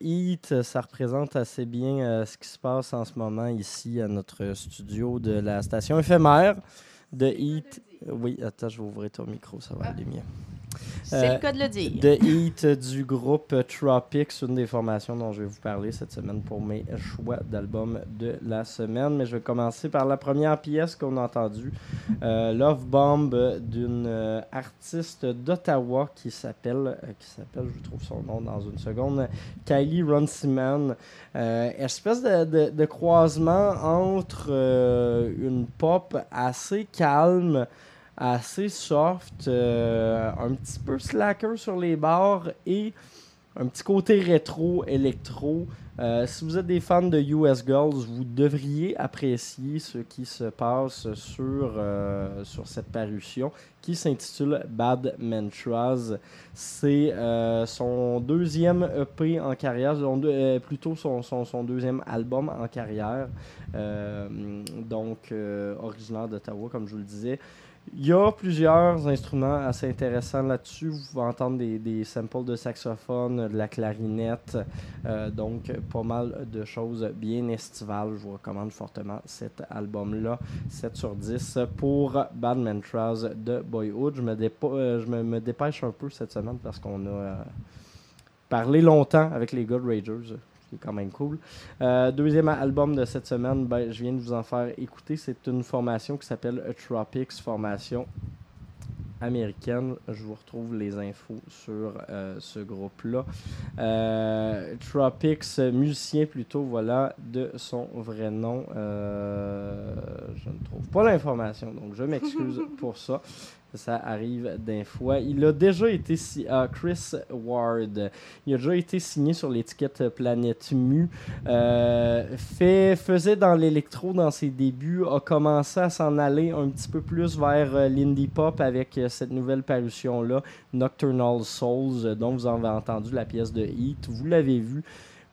A: Heat, ça représente assez bien euh, ce qui se passe en ce moment ici à notre studio de la station éphémère de Heat. Oui, attends, je vais ouvrir ton micro, ça va aller mieux.
H: C'est
A: Euh,
H: le cas de le dire.
A: De Heat du groupe Tropics, une des formations dont je vais vous parler cette semaine pour mes choix d'albums de la semaine. Mais je vais commencer par la première pièce qu'on a entendue, euh, Love Bomb d'une euh, artiste d'Ottawa qui s'appelle, qui s'appelle, je trouve son nom dans une seconde, Kylie Runciman. Euh, espèce de, de- de croisement entre euh, une pop assez calme, assez soft, euh, un petit peu slacker sur les bords et un petit côté rétro, électro. Euh, si vous êtes des fans de US Girls, vous devriez apprécier ce qui se passe sur, euh, sur cette parution qui s'intitule Bad Mantras. C'est son deuxième EP en carrière, plutôt son, son, son deuxième album en carrière. Donc, originaire d'Ottawa, comme je vous le disais. Il y a plusieurs instruments assez intéressants là-dessus. Vous pouvez entendre des, samples de saxophone, de la clarinette. euh, donc, pas mal de choses bien estivales. Je vous recommande fortement cet album-là. 7 sur 10 pour Bad Mantras de Boyhood. Je me, euh, je me dépêche un peu cette semaine parce qu'on a euh, parlé longtemps avec les gars de Ragers. Qui est quand même cool. Euh, deuxième album de cette semaine, ben, je viens de vous en faire écouter. C'est une formation qui s'appelle Tropics, formation américaine. Je vous retrouve les infos sur euh, ce groupe-là. Euh, Tropics, musicien plutôt, voilà, de son vrai nom. Euh, je ne trouve pas l'information, donc je m'excuse [laughs] pour ça. Ça arrive d'un fois. Il a déjà été si ah, Chris Ward. Il a déjà été signé sur l'étiquette Planète Mu. Euh, faisait dans l'électro dans ses débuts, a commencé à s'en aller un petit peu plus vers euh, l'indie pop avec euh, cette nouvelle parution-là, Nocturnal Souls, euh, dont vous avez entendu la pièce de Heat. Vous l'avez vu.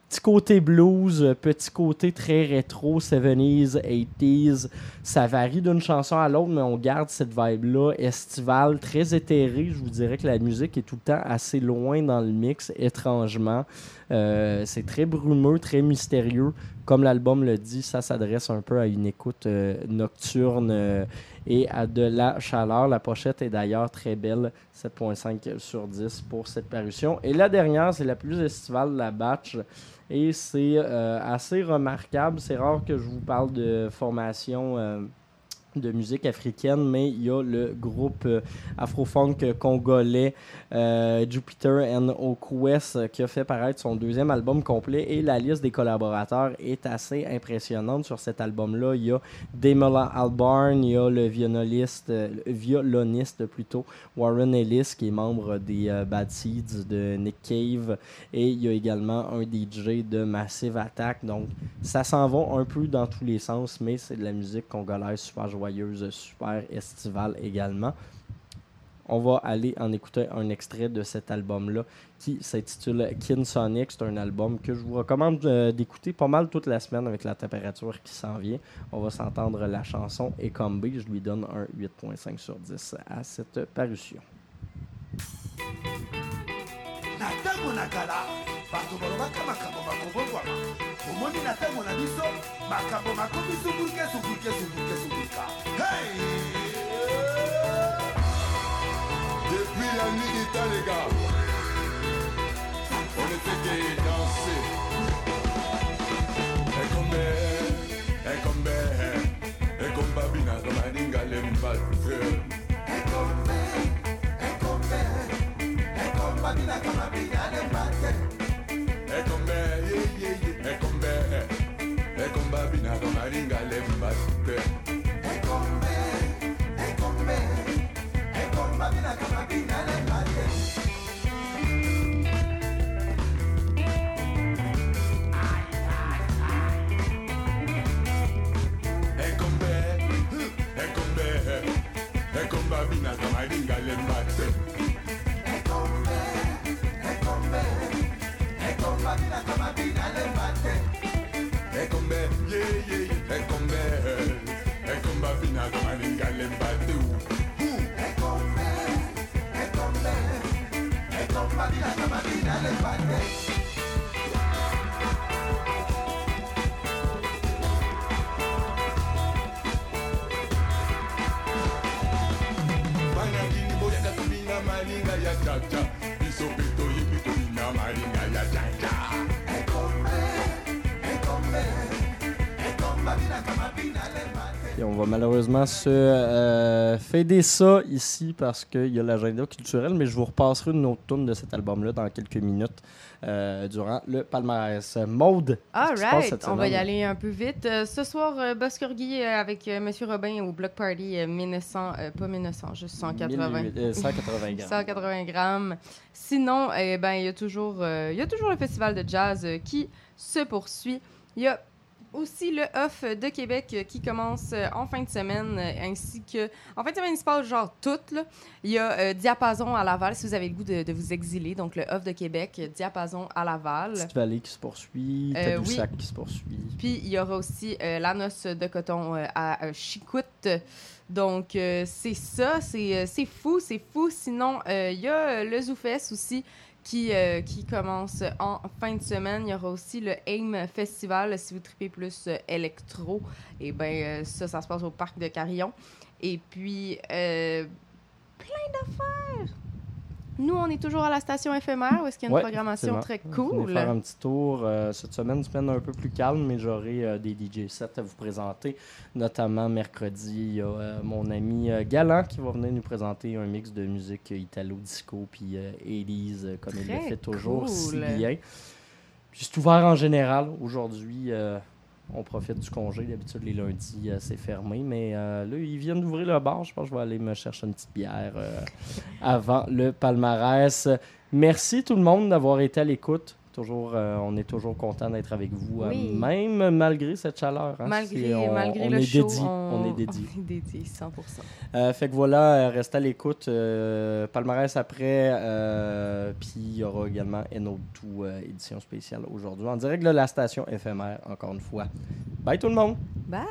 A: Petit côté blues, euh, petit côté très rétro, 70s, 80s. Ça varie d'une chanson à l'autre, mais on garde cette vibe-là estivale, très éthérée. Je vous dirais que la musique est tout le temps assez loin dans le mix, étrangement. Euh, c'est très brumeux, très mystérieux. Comme l'album le dit, ça s'adresse un peu à une écoute euh, nocturne euh, et à de la chaleur. La pochette est d'ailleurs très belle, 7.5 sur 10 pour cette parution. Et la dernière, c'est la plus estivale de la batch. Et c'est assez remarquable. C'est rare que je vous parle de formation de musique africaine, mais il y a le groupe euh, afro-funk congolais euh, Jupiter and Okwes euh, qui a fait paraître son deuxième album complet et la liste des collaborateurs est assez impressionnante sur cet album-là. Il y a Damola Albarn, il y a le violoniste, euh, violoniste plutôt Warren Ellis qui est membre des Bad Seeds de Nick Cave et il y a également un DJ de Massive Attack. Donc ça s'en va un peu dans tous les sens, mais c'est de la musique congolaise super joyeuse, super estivale également. On va aller en écouter un extrait de cet album-là qui s'intitule Kin Sonic. C'est un album que je vous recommande euh, d'écouter pas mal toute la semaine avec la température qui s'en vient. On va s'entendre la chanson Ecombé. Je lui donne un 8.5 sur 10 à cette parution.
F: bato balobaka makambo bakobongwama. Omoni na ntango na biso makambo makomi subuke subuke subuke subuka hey!
K: depuis la nuit du temps les gars on ne fait que danser. Ekombe ekombe ekombabina romaninga lembafe ekombe ekombe ekombabina romaninga lembafe original man Et
A: on va malheureusement se euh, fader ça ici parce qu'il y a l'agenda culturel, mais je vous repasserai une autre tune de cet album-là dans quelques minutes euh, durant le palmarès. Passe
H: Alright, on va y aller un peu vite. Euh, ce soir, euh, Boscorgui avec Monsieur Robin au Block Party, euh, 1900, euh, pas 1900, juste 180.
A: 1800, euh, 180 grammes.
H: 180 grammes. Sinon, eh ben, il y a toujours, y a toujours le festival de jazz qui se poursuit. Il y a aussi le off de Québec euh, qui commence euh, en fin de semaine, euh, ainsi que en fin de semaine il se passe genre tout. là. Il y a euh, Diapason à Laval si vous avez le goût de, de vous exiler. Donc le off de Québec, Diapason à Laval.
A: Petite Vallée qui se poursuit,
H: Euh,
A: qui se poursuit.
H: Puis il y aura aussi euh, la noce de coton à Chicoute. Donc c'est ça, c'est fou, c'est fou. Sinon, il y a le Zoufest aussi qui, euh, qui commence en fin de semaine. Il y aura aussi le AIM Festival si vous tripez plus euh, électro. Et bien ça, ça se passe au parc de Carillon. Et puis euh, plein d'affaires. Nous, on est toujours à la station éphémère où est-ce qu'il y a une
A: Ouais,
H: programmation très cool.
A: faire un petit tour. euh, cette semaine, une semaine un peu plus calme, mais j'aurai euh, des DJ sets à vous présenter. Notamment mercredi, il y a euh, mon ami Galant qui va venir nous présenter un mix de musique italo-disco puis 80s, euh, comme il le fait toujours si
H: cool.
A: bien. Puis c'est ouvert en général. Aujourd'hui, on profite du congé. D'habitude, les lundis, euh, c'est fermé. Mais euh, là, ils viennent d'ouvrir le bar. Je pense que je vais aller me chercher une petite bière euh, [laughs] avant le palmarès. Merci tout le monde d'avoir été à l'écoute. Toujours, euh, on est toujours content d'être avec vous, euh,
H: Oui.
A: même malgré cette chaleur. hein.
H: Malgré,
A: on,
H: malgré
A: on
H: le
A: est
H: show, [laughs]
A: dédié. On... est dédié.
H: On est dédié, 100%.
A: Euh, fait que voilà, euh, restez à l'écoute. euh, palmarès après. Puis il y aura également NO2 euh, édition spéciale aujourd'hui en direct de la station éphémère, encore une fois. Bye tout le monde!
H: Bye!